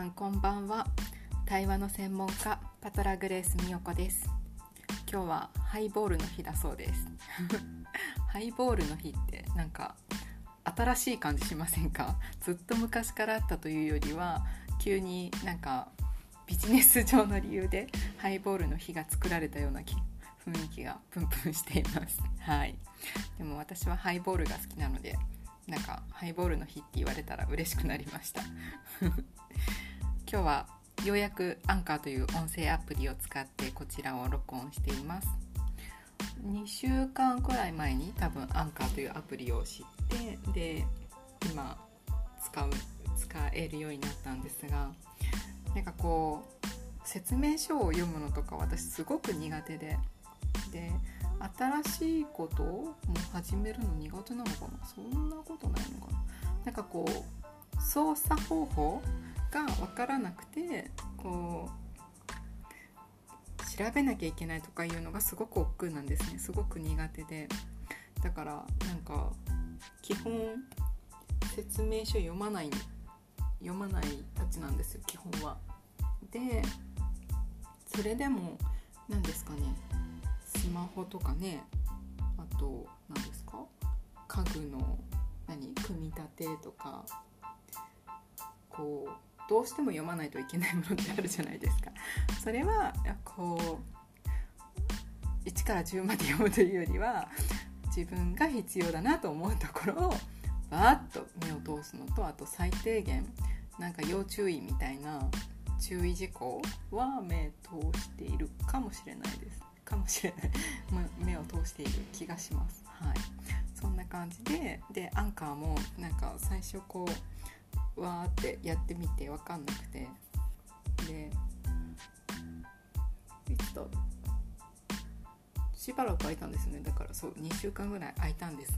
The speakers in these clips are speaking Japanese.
さんこんばんは。対話の専門家パトラグレース美代子です。今日はハイボールの日だそうです。ハイボールの日ってなんか新しい感じしませんか？ずっと昔からあったというよりは急になんかビジネス上の理由でハイボールの日が作られたような雰囲気がプンプンしています。はい。でも私はハイボールが好きなのでなんかハイボールの日って言われたら嬉しくなりました。今日はようやくアンカーという音声アプリを使ってこちらを録音しています。2週間くらい前に多分アンカーというアプリを知ってで今使う使えるようになったんですがなんかこう説明書を読むのとか私すごく苦手でで新しいことを始めるの苦手なのかな？そんなことないのかな？なんかこう操作方法が分からなくてこう調べなきゃいけないとかいうのがすごく億劫なんですねすごく苦手でだからなんか基本説明書読まない読まないたちなんですよ基本は。でそれでも何ですかねスマホとかねあと何ですか家具の何組み立てとかこうどうしても読まないといけないものってあるじゃないですか。それはこう1から10まで読むというよりは自分が必要だなと思うところをバーッと目を通すのとあと最低限なんか要注意みたいな注意事項は目通しているかもしれないです。かもしれない。目を通している気がします。はい。そんな感じででアンカーもなんか最初こうわーってやってみて分かんなくて。でいつだしばらく空いたんですね。だからそう2週間ぐらい空いたんです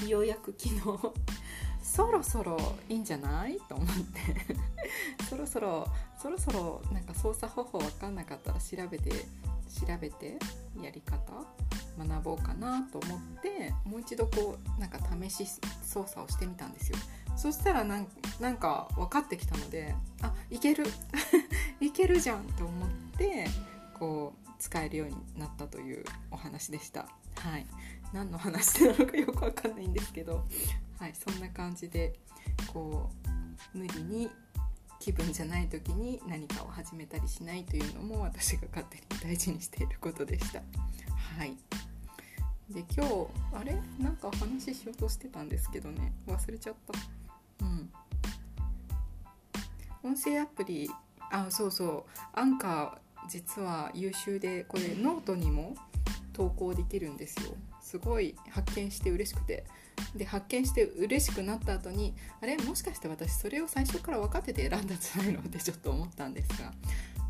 がようやく昨日 そろそろいいんじゃない？と思って。そろそろそろそろなんか操作方法分かんなかったら調べて調べてやり方学ぼうかなと思ってもう一度こうなんか試し操作をしてみたんですよ。そしたらなんなんか分かってきたのであいける。いけるじゃんと思ってこう使えるようになったというお話でした。はい。何の話なのかよく分かんないんですけど。はい。そんな感じでこう無理に気分じゃない時に何かを始めたりしないというのも私が勝手に大事にしていることでした。はい。で今日あれ？なんか話しようとしてたんですけどね。忘れちゃった。うん。音声アプリあそうそう。アンカー実は優秀でこれノートにも投稿できるんですよ。すごい発見して嬉しくて。で発見して嬉しくなった後にあれ？もしかして私それを最初から分かってて選んだんじゃないのってちょっと思ったんですが。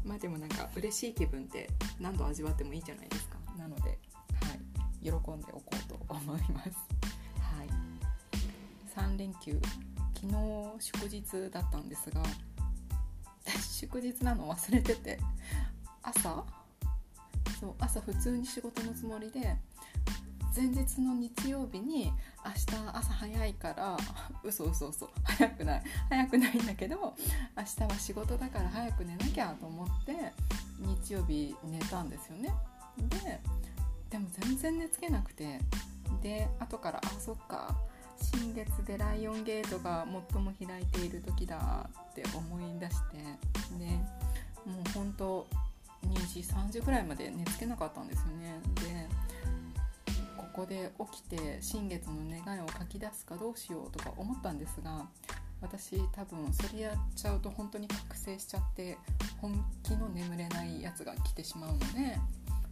まあでもなんか嬉しい気分って何度味わってもいいじゃないですか。なので、はい、喜んでおこうと思います。はい、3連休。昨日祝日だったんですが 祝日なの忘れてて朝？そう朝普通に仕事のつもりで前日の日曜日に明日朝早いから 嘘嘘嘘早くない早くないんだけど明日は仕事だから早く寝なきゃと思って日曜日寝たんですよね。ででも全然寝つけなくてで後からあそっか新月でライオンゲートが最も開いている時だって思い出してでもうほんと2時3時ぐらいまで寝つけなかったんですよね。でここで起きて新月の願いを書き出すかどうしようとか思ったんですが私多分それやっちゃうと本当に覚醒しちゃって本気の眠れないやつが来てしまうので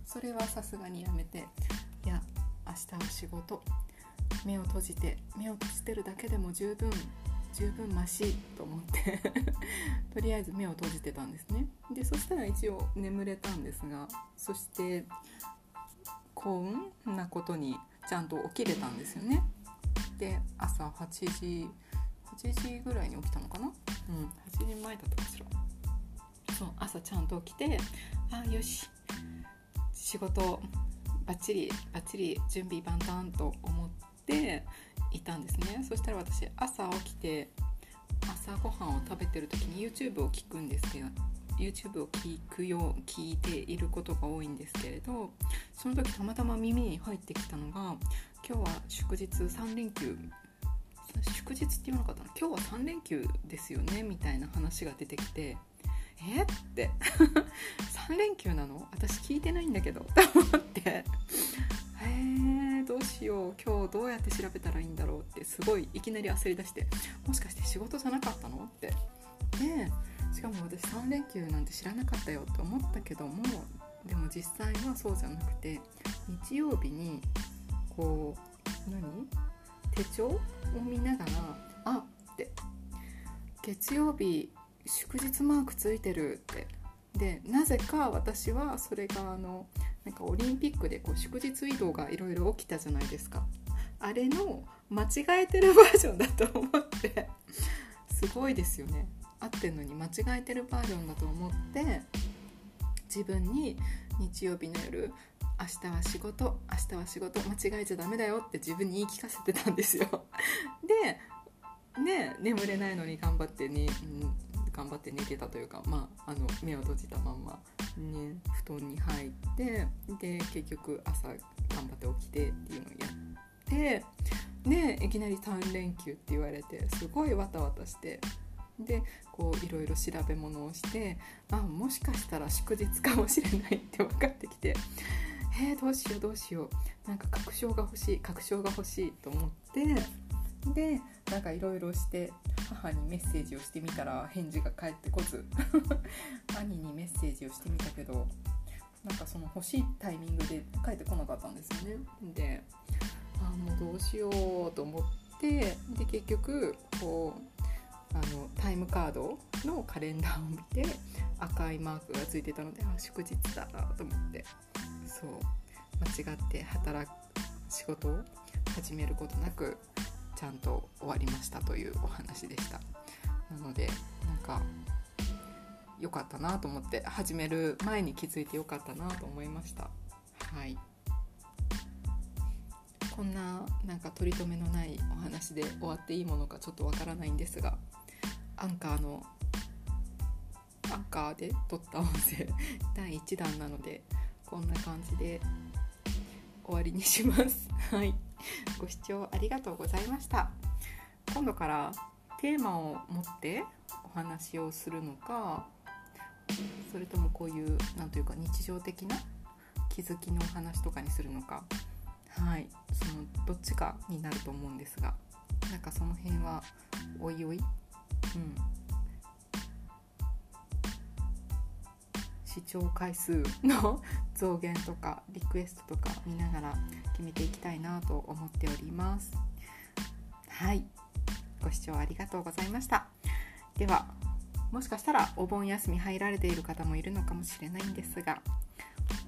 それはさすがにやめていや明日は仕事目を閉じて目を閉じてるだけでも十分十分マシと思って とりあえず目を閉じてたんですね。でそしたら一応眠れたんですがそして幸運なことにちゃんと起きれたんですよね。で朝8時8時ぐらいに起きたのかな？うん8時前だったかしら。そう朝ちゃんと起きてあよし仕事バッチリバッチリ準備万端と思ってていたんですね。そしたら私朝起きて朝ごはんを食べてる時に YouTube を聞くんですけど YouTube を聞くよう聞いていることが多いんですけれどその時たまたま耳に入ってきたのが今日は祝日3連休祝日って言わなかったな。今日は3連休ですよねみたいな話が出てきてえって？3連休なの？私聞いてないんだけどと思って。たらいいんだろうってすごいいきなり焦り出してもしかして仕事じゃなかったのって。でしかも私3連休なんて知らなかったよって思ったけどもでも実際はそうじゃなくて日曜日にこう何？手帳を見ながらあって。月曜日祝日マークついてるって。でなぜか私はそれがあのなんかオリンピックでこう祝日移動がいろいろ起きたじゃないですか。あれの間違えてるバージョンだと思って。すごいですよね。合ってんのに間違えてるバージョンだと思って自分に日曜日の夜明日は仕事明日は仕事間違えちゃダメだよって自分に言い聞かせてたんですよ。でね眠れないのに頑張ってね、うん、頑張って寝てたというか、まあ、あの目を閉じたまんま、ね、布団に入ってで結局朝頑張って起きてっていうのをやってでいきなり3連休って言われてすごいわたわたしてでこういろいろ調べ物をしてあもしかしたら祝日かもしれないって分かってきてえー、どうしようどうしようなんか確証が欲しい確証が欲しいと思ってでなんかいろいろして母にメッセージをしてみたら返事が返ってこず 兄にメッセージをしてみたけどなんかその欲しいタイミングで返ってこなかったんですよね。であもうどうしようと思ってで結局こうあのタイムカードのカレンダーを見て赤いマークがついてたのであ祝日だと思って。そう。間違って働く仕事を始めることなくちゃんと終わりましたというお話でした。なのでなんか良かったなと思って始める前に気づいて良かったなと思いました。はい。こんななんか取り留めのないお話で終わっていいものかちょっとわからないんですがアンカーのアンカーで撮った音声 第1弾なのでこんな感じで終わりにします。はい。ご視聴ありがとうございました。今度からテーマを持ってお話をするのかそれともこういう何というか日常的な気づきのお話とかにするのかはい。そのどっちかになると思うんですがなんかその辺はおいおい？うん。視聴回数の増減とかリクエストとか見ながら決めていきたいなと思っております。はい。ご視聴ありがとうございました。ではもしかしたらお盆休み入られている方もいるのかもしれないんですが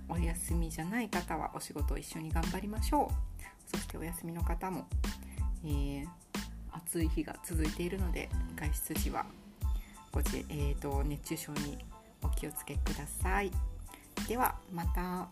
お休みじゃない方はお仕事を一緒に頑張りましょうそしてお休みの方も、えー、暑い日が続いているので外出時はご自、えーと、熱中症にお気をつけください。ではまた。